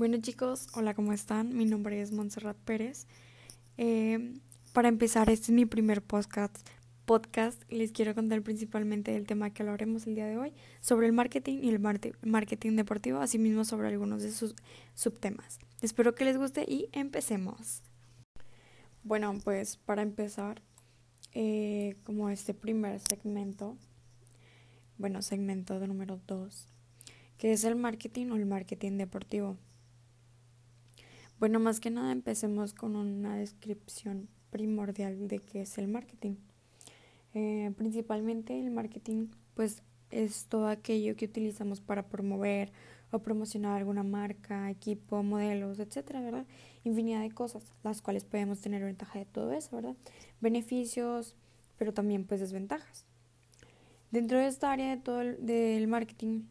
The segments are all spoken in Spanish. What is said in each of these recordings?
Bueno chicos, hola, ¿cómo están? Mi nombre es Montserrat Pérez. Eh, para empezar, este es mi primer podcast. Podcast les quiero contar principalmente el tema que hablaremos el día de hoy sobre el marketing y el marketing deportivo, asimismo sobre algunos de sus subtemas. Espero que les guste y empecemos. Bueno, pues para empezar, eh, como este primer segmento, bueno, segmento número 2, que es el marketing o el marketing deportivo. Bueno, más que nada empecemos con una descripción primordial de qué es el marketing. Eh, principalmente el marketing pues es todo aquello que utilizamos para promover o promocionar alguna marca, equipo, modelos, etcétera, ¿verdad? Infinidad de cosas, las cuales podemos tener ventaja de todo eso, ¿verdad? Beneficios, pero también pues desventajas. Dentro de esta área de todo el, del marketing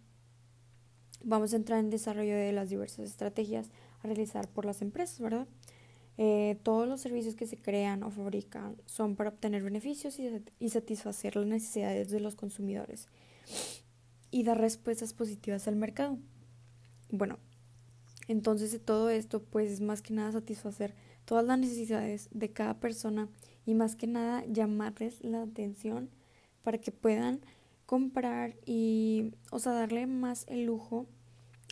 vamos a entrar en desarrollo de las diversas estrategias realizar por las empresas, ¿verdad? Eh, todos los servicios que se crean o fabrican son para obtener beneficios y, satisfacer las necesidades de los consumidores y dar respuestas positivas al mercado. Bueno, entonces todo esto pues es más que nada satisfacer todas las necesidades de cada persona y más que nada llamarles la atención para que puedan comprar y, o sea, darle más el lujo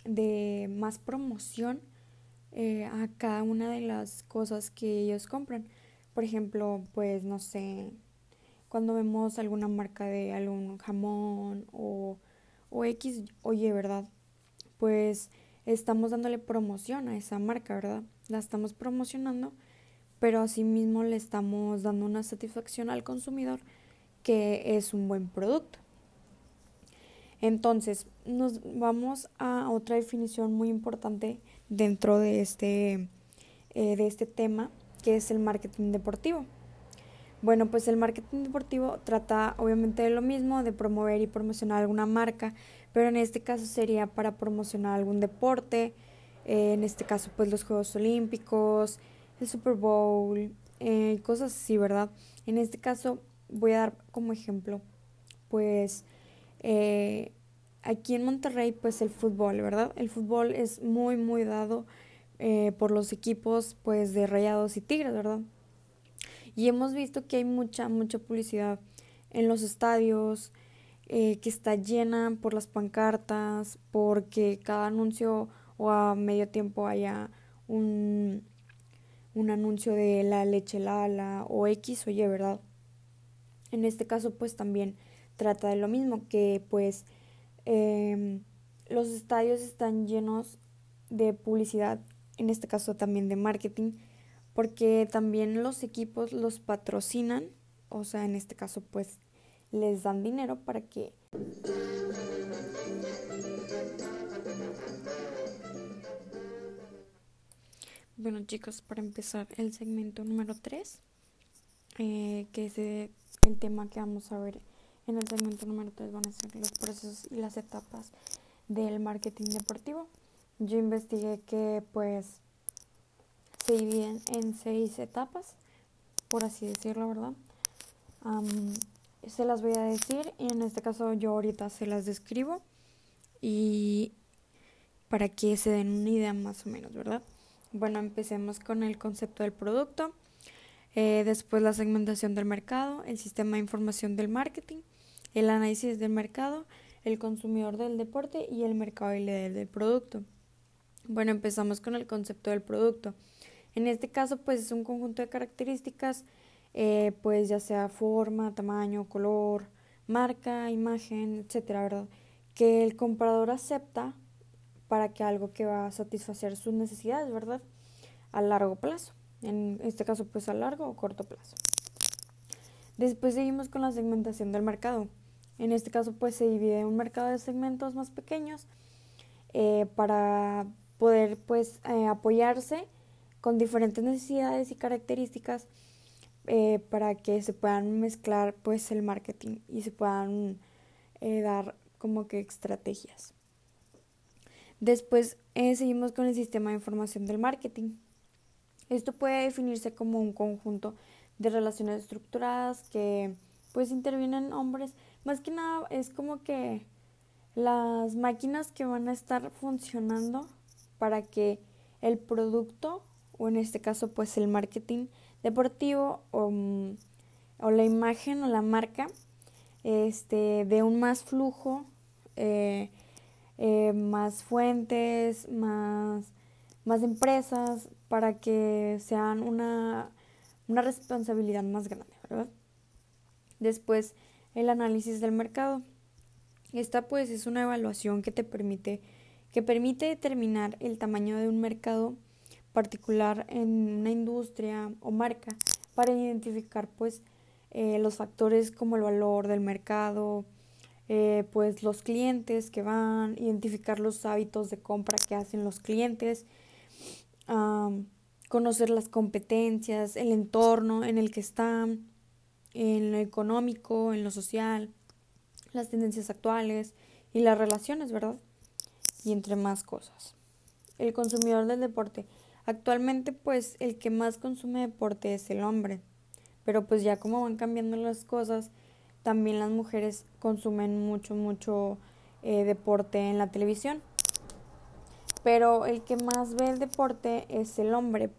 de más promoción eh, a cada una de las cosas que ellos compran. Por ejemplo, pues no sé, cuando vemos alguna marca de algún jamón o, o X, oye, ¿verdad? Pues estamos dándole promoción a esa marca, ¿verdad? La estamos promocionando, pero asimismo le estamos dando una satisfacción al consumidor que es un buen producto. Entonces, nos vamos a otra definición muy importante dentro de este, eh, de este tema, que es el marketing deportivo. Bueno, pues el marketing deportivo trata obviamente de lo mismo, de promover y promocionar alguna marca, pero en este caso sería para promocionar algún deporte, eh, en este caso pues los Juegos Olímpicos, el Super Bowl, eh, cosas así, ¿verdad? En este caso voy a dar como ejemplo, pues eh, aquí en Monterrey, pues el fútbol, ¿verdad? El fútbol es muy, muy dado eh, por los equipos, pues de Rayados y Tigres, ¿verdad? Y hemos visto que hay mucha, mucha publicidad en los estadios, eh, que está llena por las pancartas, porque cada anuncio o a medio tiempo haya un, un anuncio de la leche Lala o X o Y, ¿verdad? En este caso, pues también trata de lo mismo, que pues eh, los estadios están llenos de publicidad, en este caso también de marketing, porque también los equipos los patrocinan, o sea, en este caso pues les dan dinero para que... Bueno chicos, para empezar el segmento número 3, eh, que es el tema que vamos a ver en el segmento número 3 van a ser los procesos y las etapas del marketing deportivo. Yo investigué que pues se dividen en seis etapas, por así decirlo, ¿verdad? se las voy a decir y en este caso yo ahorita se las describo y para que se den una idea más o menos, ¿verdad? Bueno, empecemos con el concepto del producto, eh, después la segmentación del mercado, el sistema de información del marketing, el análisis del mercado, el consumidor del deporte y el mercado líder del producto. Bueno, empezamos con el concepto del producto. En este caso, pues es un conjunto de características, eh, pues ya sea forma, tamaño, color, marca, imagen, etcétera, ¿verdad? Que el comprador acepta para que algo que va a satisfacer sus necesidades, ¿verdad? A largo plazo. En este caso, pues a largo o corto plazo. Después seguimos con la segmentación del mercado. En este caso, pues se divide un mercado de segmentos más pequeños eh, para poder, pues, eh, apoyarse con diferentes necesidades y características eh, para que se puedan mezclar, pues, el marketing y se puedan dar como que estrategias. Después seguimos con el sistema de información del marketing. Esto puede definirse como un conjunto de relaciones estructuradas que pues intervienen hombres más que nada es como que las máquinas que van a estar funcionando para que el producto o en este caso pues el marketing deportivo o, mm, o la imagen o la marca este, de un más flujo, eh, eh, más fuentes, más, más empresas para que sean una, una responsabilidad más grande, ¿verdad? Después, el análisis del mercado. Esta pues es una evaluación que te permite que permite determinar el tamaño de un mercado particular en una industria o marca para identificar pues eh, los factores como el valor del mercado, eh, pues los clientes que van, identificar los hábitos de compra que hacen los clientes, conocer las competencias, el entorno en el que están, en lo económico, en lo social, las tendencias actuales y las relaciones, ¿verdad? Y entre más cosas. El consumidor del deporte. Actualmente pues el que más consume deporte es el hombre, pero pues ya como van cambiando las cosas, también las mujeres consumen mucho, mucho eh, deporte en la televisión. Pero el que más ve el deporte es el hombre,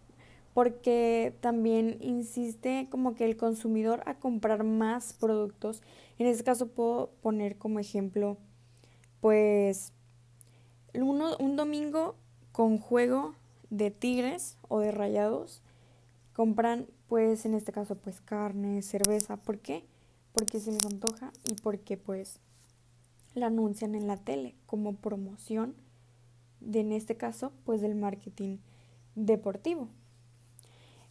porque también insiste como que el consumidor a comprar más productos. En este caso puedo poner como ejemplo, pues, uno, un domingo con juego de tigres o de rayados, compran pues en este caso pues carne, cerveza. ¿Por qué? Porque se les antoja y porque pues la anuncian en la tele como promoción de en este caso pues del marketing deportivo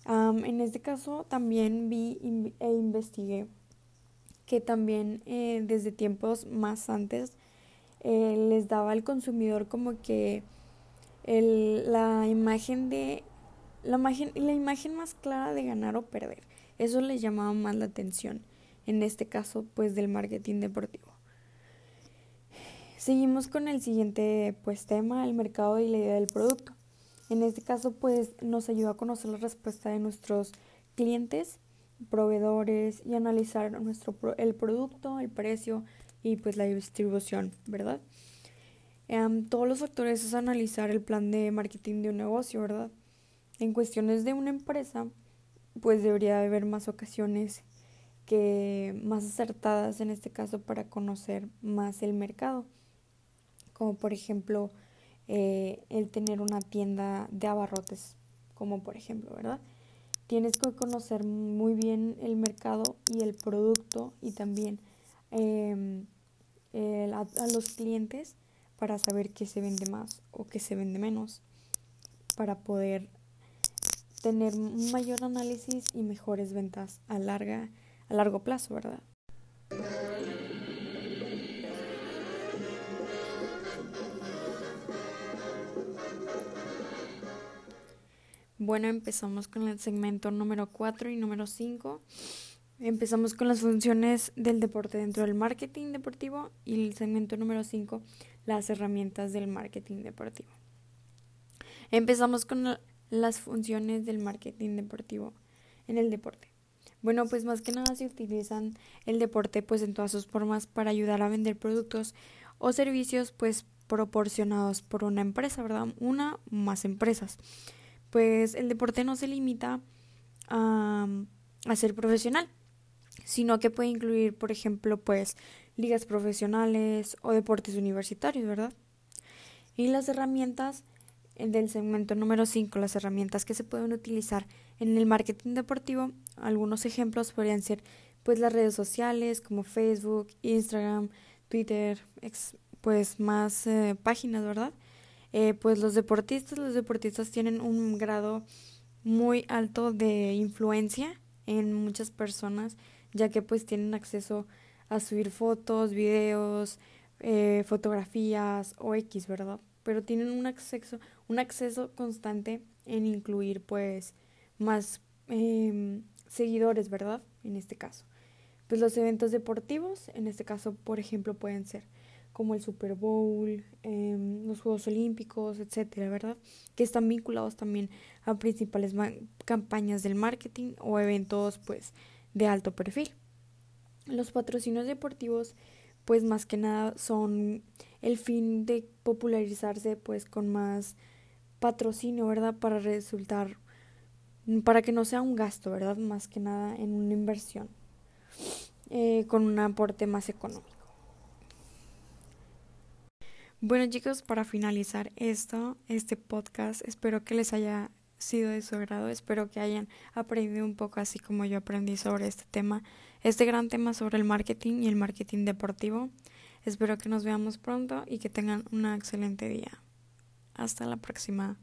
en este caso también vi e investigué que también eh, desde tiempos más antes eh, les daba al consumidor como que el, la imagen de la imagen, la imagen más clara de ganar o perder. Eso les llamaba más la atención. En este caso, pues del marketing deportivo. Seguimos con el siguiente pues tema, el mercado y la idea del producto. En este caso, pues nos ayuda a conocer la respuesta de nuestros clientes, proveedores y analizar nuestro el producto, el precio y pues la distribución, ¿verdad? Em, todos los factores es analizar el plan de marketing de un negocio, ¿verdad? En cuestiones de una empresa, pues debería haber más ocasiones que más acertadas en este caso para conocer más el mercado, como por ejemplo eh, el tener una tienda de abarrotes, como por ejemplo, ¿verdad? Tienes que conocer muy bien el mercado y el producto y también em, a, a los clientes para saber qué se vende más o qué se vende menos, para poder tener un mayor análisis y mejores ventas a larga a largo plazo, ¿verdad? Bueno, empezamos con el segmento número 4 y número 5. Empezamos con las funciones del deporte dentro del marketing deportivo y el segmento número 5, las herramientas del marketing deportivo. Empezamos con las funciones del marketing deportivo en el deporte. Bueno, pues más que nada se utilizan el deporte pues en todas sus formas para ayudar a vender productos o servicios pues proporcionados por una empresa, ¿verdad? Una o más empresas pues el deporte no se limita a, ser profesional, sino que puede incluir, por ejemplo, pues ligas profesionales o deportes universitarios, ¿verdad? Y las herramientas del segmento número 5, las herramientas que se pueden utilizar en el marketing deportivo, algunos ejemplos podrían ser pues las redes sociales como Facebook, Instagram, Twitter, pues más eh, páginas, ¿verdad? Eh, pues los deportistas, los deportistas tienen un grado muy alto de influencia en muchas personas, ya que pues tienen acceso a subir fotos, videos, eh, fotografías o X, ¿verdad? Pero tienen un acceso, un acceso constante en incluir pues más em, seguidores, ¿verdad? En este caso. Pues los eventos deportivos, en este caso, por ejemplo, pueden ser como el Super Bowl, em, los Juegos Olímpicos, etcétera, ¿verdad? Que están vinculados también a principales campañas del marketing o eventos, pues, de alto perfil. Los patrocinios deportivos, pues, más que nada son el fin de popularizarse, pues, con más patrocinio, ¿verdad? Para resultar, para que no sea un gasto, ¿verdad? Más que nada en una inversión, eh, con un aporte más económico. Bueno chicos, para finalizar esto, este podcast, espero que les haya sido de su agrado, espero que hayan aprendido un poco así como yo aprendí sobre este tema, este gran tema sobre el marketing y el marketing deportivo. Espero que nos veamos pronto y que tengan un excelente día. Hasta la próxima.